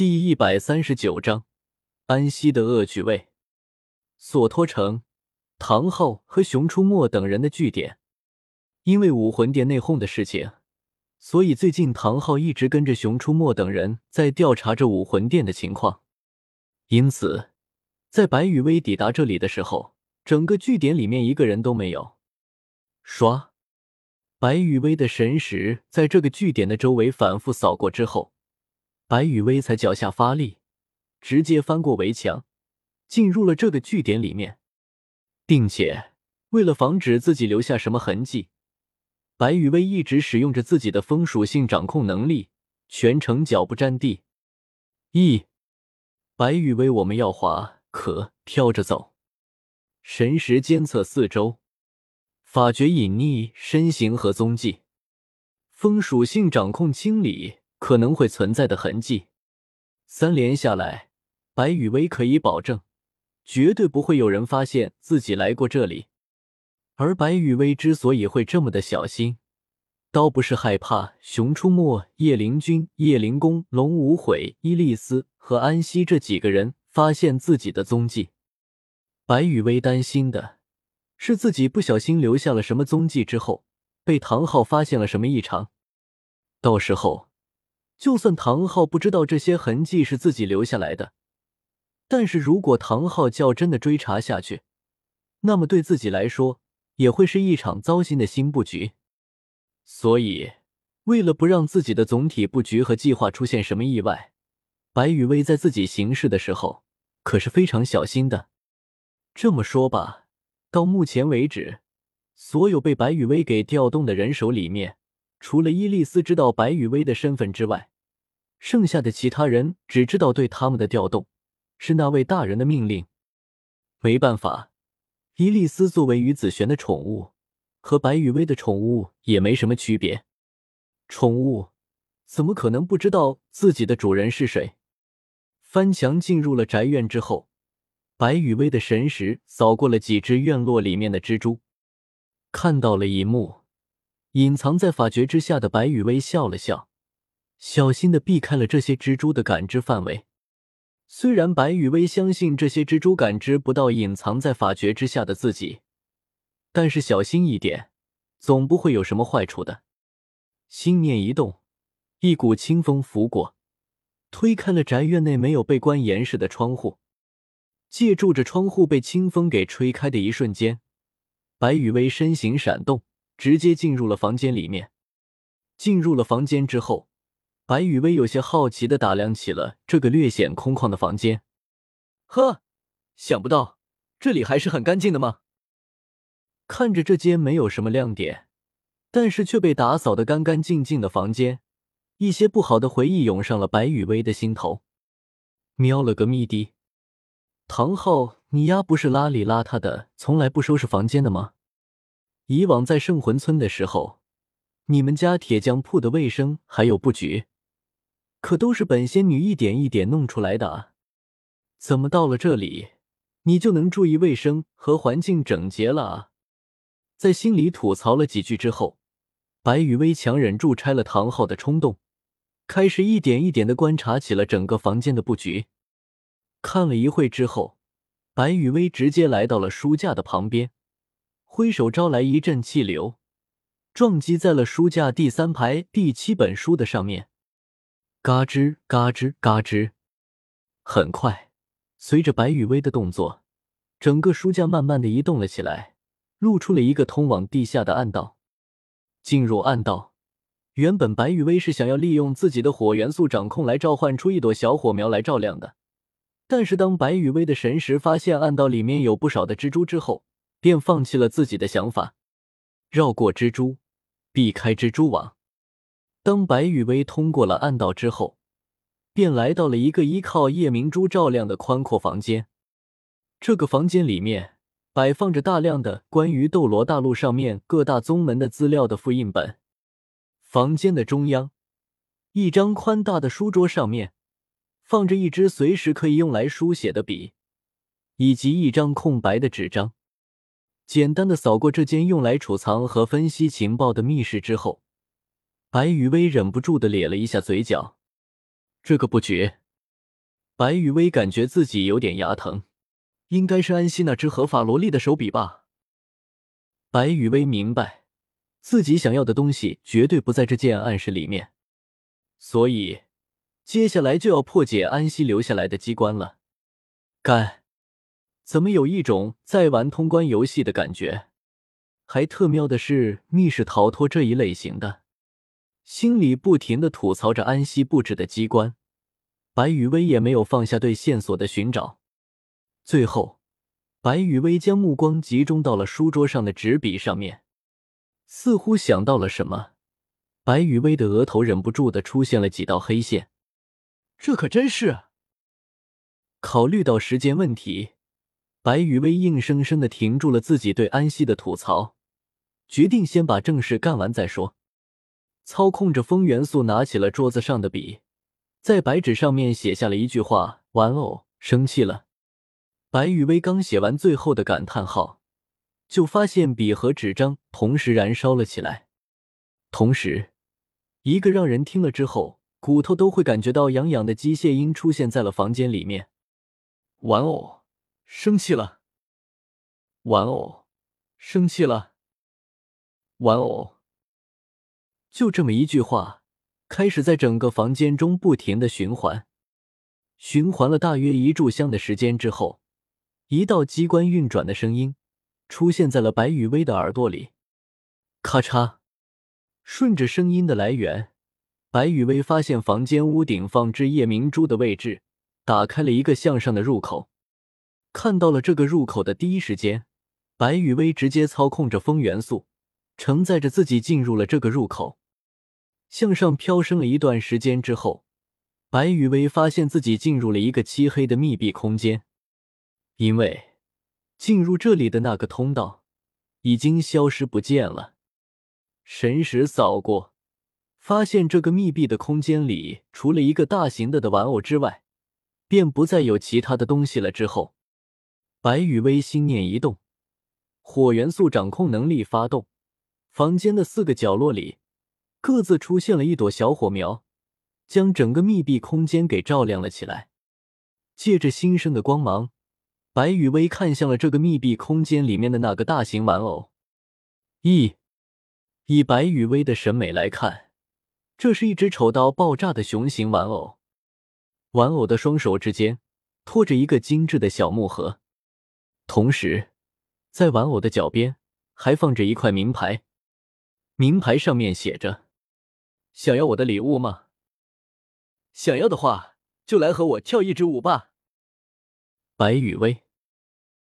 第一百三十九章，安息的恶趣味。索托城，唐昊和熊出没等人的据点。因为武魂殿内讧的事情，所以最近唐昊一直跟着熊出没等人在调查着武魂殿的情况。因此，在白羽薇抵达这里的时候，整个据点里面一个人都没有。刷，白羽薇的神识在这个据点的周围反复扫过之后。白羽薇才脚下发力，直接翻过围墙，进入了这个据点里面，并且为了防止自己留下什么痕迹，白羽薇一直使用着自己的风属性掌控能力，全程脚不沾地。一，白羽薇，我们要滑，可飘着走，神识监测四周，法觉隐匿身形和踪迹，风属性掌控清理。可能会存在的痕迹，三连下来，白羽薇可以保证，绝对不会有人发现自己来过这里。而白羽薇之所以会这么的小心，倒不是害怕熊出没、叶灵君、叶灵公、龙无悔、伊丽丝和安息这几个人发现自己的踪迹，白羽薇担心的是自己不小心留下了什么踪迹之后，被唐昊发现了什么异常，到时候。就算唐昊不知道这些痕迹是自己留下来的，但是如果唐昊较真的追查下去，那么对自己来说也会是一场糟心的新布局。所以，为了不让自己的总体布局和计划出现什么意外，白羽薇在自己行事的时候可是非常小心的。这么说吧，到目前为止，所有被白羽薇给调动的人手里面，除了伊丽丝知道白羽薇的身份之外，剩下的其他人只知道对他们的调动是那位大人的命令。没办法，伊丽丝作为于子璇的宠物，和白羽薇的宠物也没什么区别。宠物怎么可能不知道自己的主人是谁？翻墙进入了宅院之后，白羽薇的神识扫过了几只院落里面的蜘蛛，看到了一幕，隐藏在法诀之下的白羽薇笑了笑。小心的避开了这些蜘蛛的感知范围。虽然白羽薇相信这些蜘蛛感知不到隐藏在法诀之下的自己，但是小心一点，总不会有什么坏处的。心念一动，一股清风拂过，推开了宅院内没有被关严实的窗户。借助着窗户被清风给吹开的一瞬间，白羽薇身形闪动，直接进入了房间里面。进入了房间之后。白雨薇有些好奇的打量起了这个略显空旷的房间。呵，想不到这里还是很干净的吗？看着这间没有什么亮点，但是却被打扫的干干净净的房间，一些不好的回忆涌上了白雨薇的心头。瞄了个咪的，唐昊，你丫不是邋里邋遢的，从来不收拾房间的吗？以往在圣魂村的时候，你们家铁匠铺的卫生还有布局。可都是本仙女一点一点弄出来的啊！怎么到了这里，你就能注意卫生和环境整洁了啊？在心里吐槽了几句之后，白羽薇强忍住拆了唐昊的冲动，开始一点一点的观察起了整个房间的布局。看了一会之后，白羽薇直接来到了书架的旁边，挥手招来一阵气流，撞击在了书架第三排第七本书的上面。嘎吱嘎吱嘎吱，很快，随着白羽薇的动作，整个书架慢慢的移动了起来，露出了一个通往地下的暗道。进入暗道，原本白羽薇是想要利用自己的火元素掌控来召唤出一朵小火苗来照亮的，但是当白羽薇的神识发现暗道里面有不少的蜘蛛之后，便放弃了自己的想法，绕过蜘蛛，避开蜘蛛网。当白羽薇通过了暗道之后，便来到了一个依靠夜明珠照亮的宽阔房间。这个房间里面摆放着大量的关于斗罗大陆上面各大宗门的资料的复印本。房间的中央，一张宽大的书桌上面放着一支随时可以用来书写的笔，以及一张空白的纸张。简单的扫过这间用来储藏和分析情报的密室之后。白雨薇忍不住的咧了一下嘴角，这个布局白雨薇感觉自己有点牙疼，应该是安西那只合法萝莉的手笔吧。白雨薇明白，自己想要的东西绝对不在这件暗示里面，所以接下来就要破解安西留下来的机关了。干，怎么有一种在玩通关游戏的感觉？还特喵的是密室逃脱这一类型的，心里不停的吐槽着安西布置的机关。白雨薇也没有放下对线索的寻找，最后。白雨薇将目光集中到了书桌上的纸笔上面，似乎想到了什么。白雨薇的额头忍不住的出现了几道黑线，这可真是。考虑到时间问题，白雨薇硬生生的停住了自己对安息的吐槽，决定先把正事干完再说。操控着风元素，拿起了桌子上的笔，在白纸上面写下了一句话：“玩偶生气了。”白雨薇刚写完最后的感叹号，就发现笔和纸张同时燃烧了起来。同时，一个让人听了之后骨头都会感觉到痒痒的机械音出现在了房间里面：“玩偶生气了，玩偶生气了，玩偶。”就这么一句话，开始在整个房间中不停的循环。循环了大约一炷香的时间之后。一道机关运转的声音出现在了白雨薇的耳朵里，咔嚓！顺着声音的来源，白雨薇发现房间屋顶放置夜明珠的位置打开了一个向上的入口。看到了这个入口的第一时间，白雨薇直接操控着风元素，承载着自己进入了这个入口。向上飘升了一段时间之后，白雨薇发现自己进入了一个漆黑的密闭空间。因为进入这里的那个通道已经消失不见了，神识扫过，发现这个密闭的空间里除了一个大型的的玩偶之外，便不再有其他的东西了。之后，白羽薇心念一动，火元素掌控能力发动，房间的四个角落里各自出现了一朵小火苗，将整个密闭空间给照亮了起来。借着新生的光芒。白雨薇看向了这个密闭空间里面的那个大型玩偶，一以白雨薇的审美来看，这是一只丑到爆炸的熊形玩偶。玩偶的双手之间托着一个精致的小木盒，同时在玩偶的脚边还放着一块名牌，名牌上面写着：“想要我的礼物吗？想要的话，就来和我跳一支舞吧。”白雨薇。